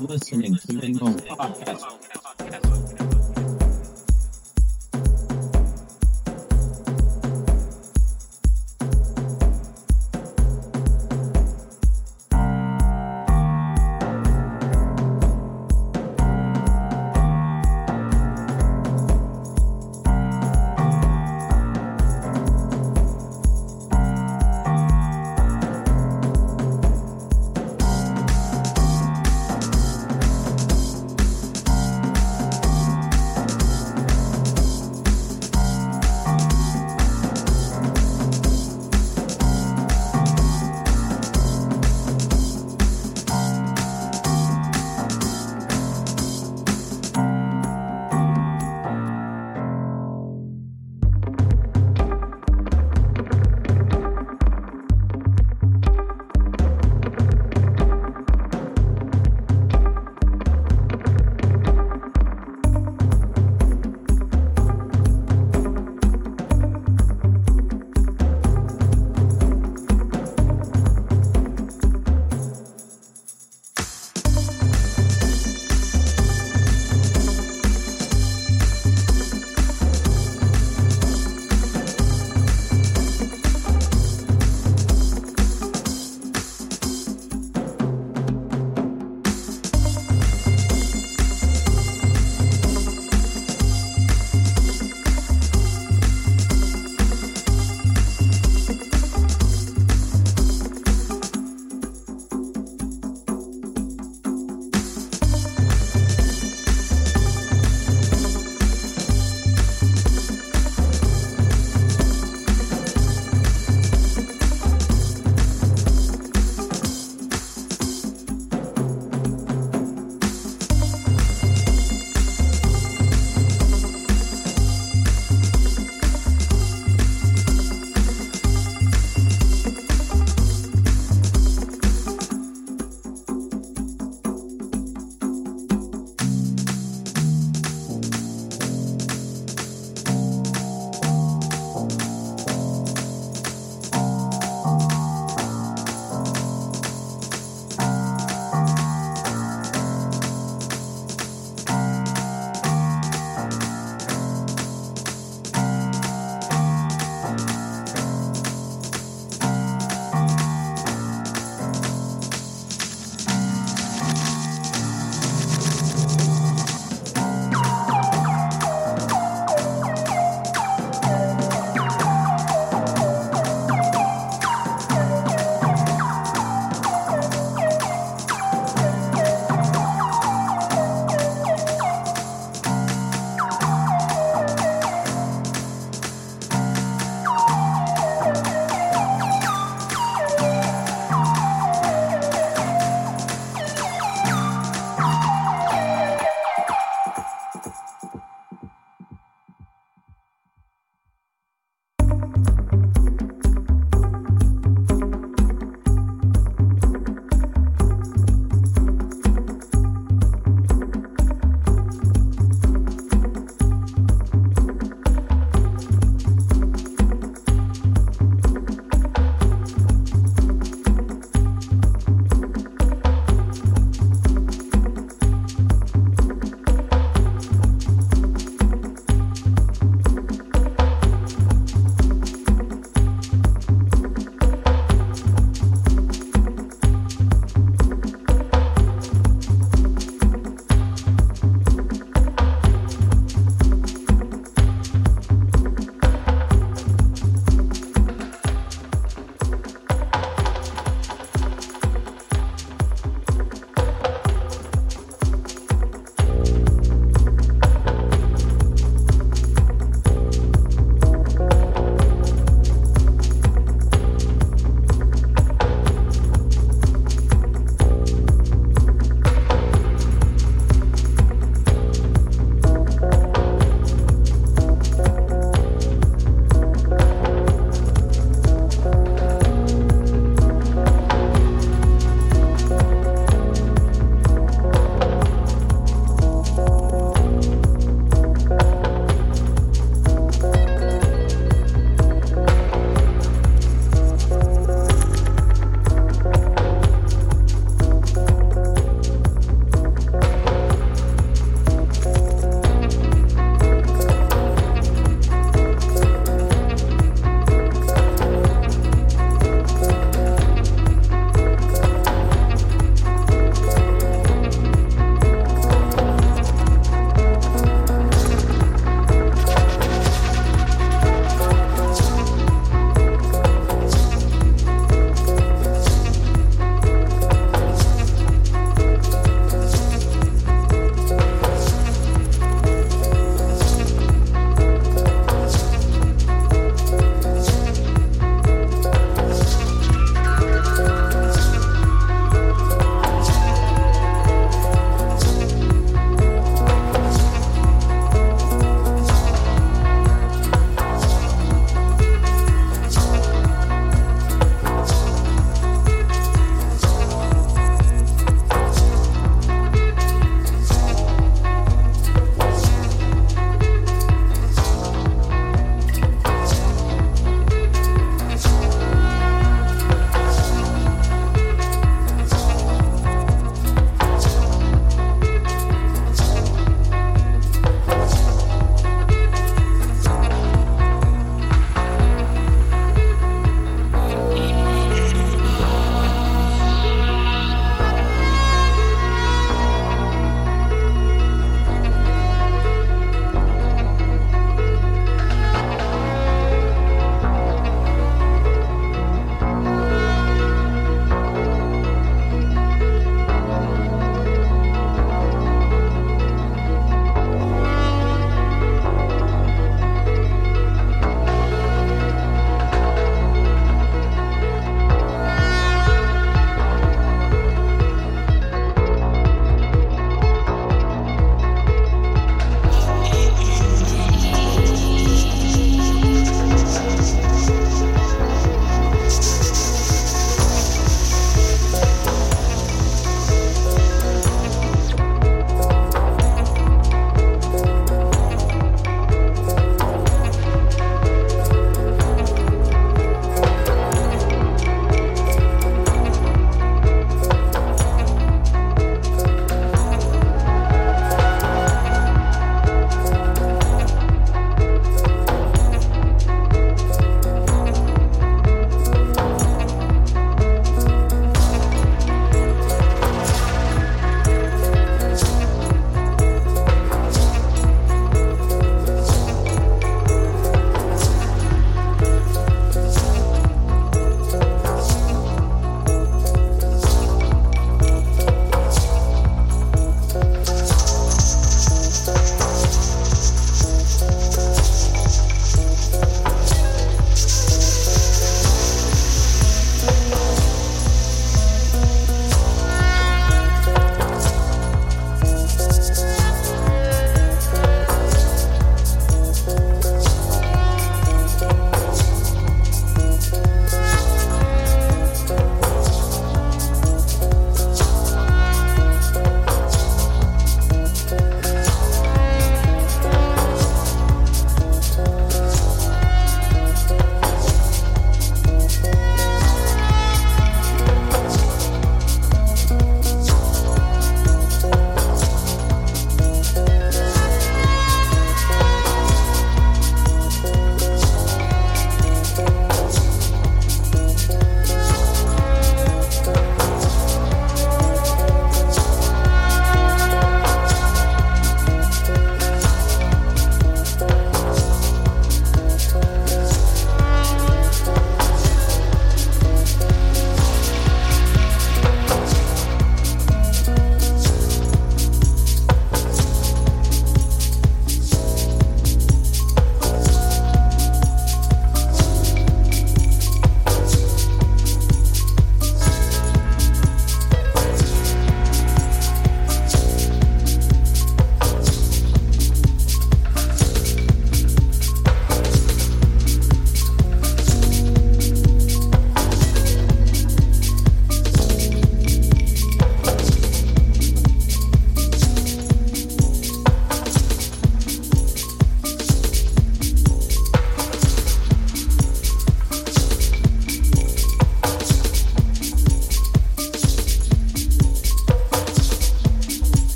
Listening to Lingo Podcast.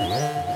Yeah.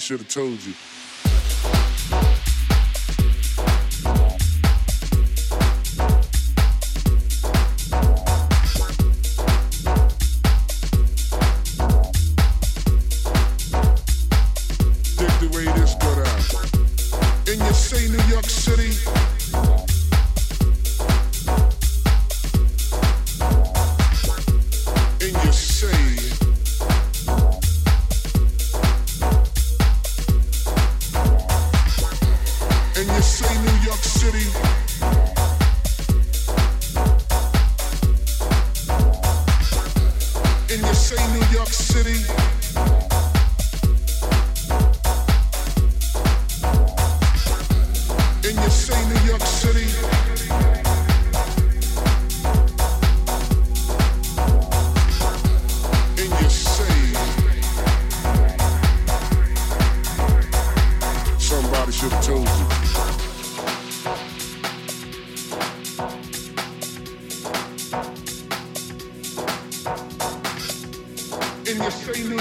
Should have told you. Somebody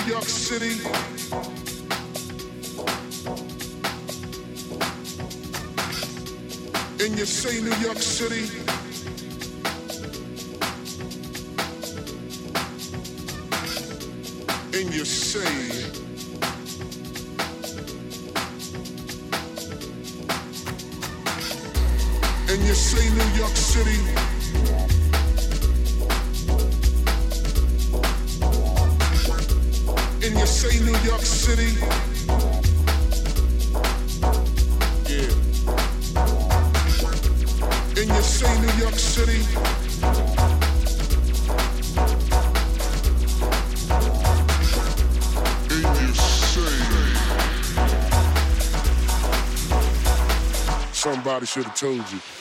should have told you.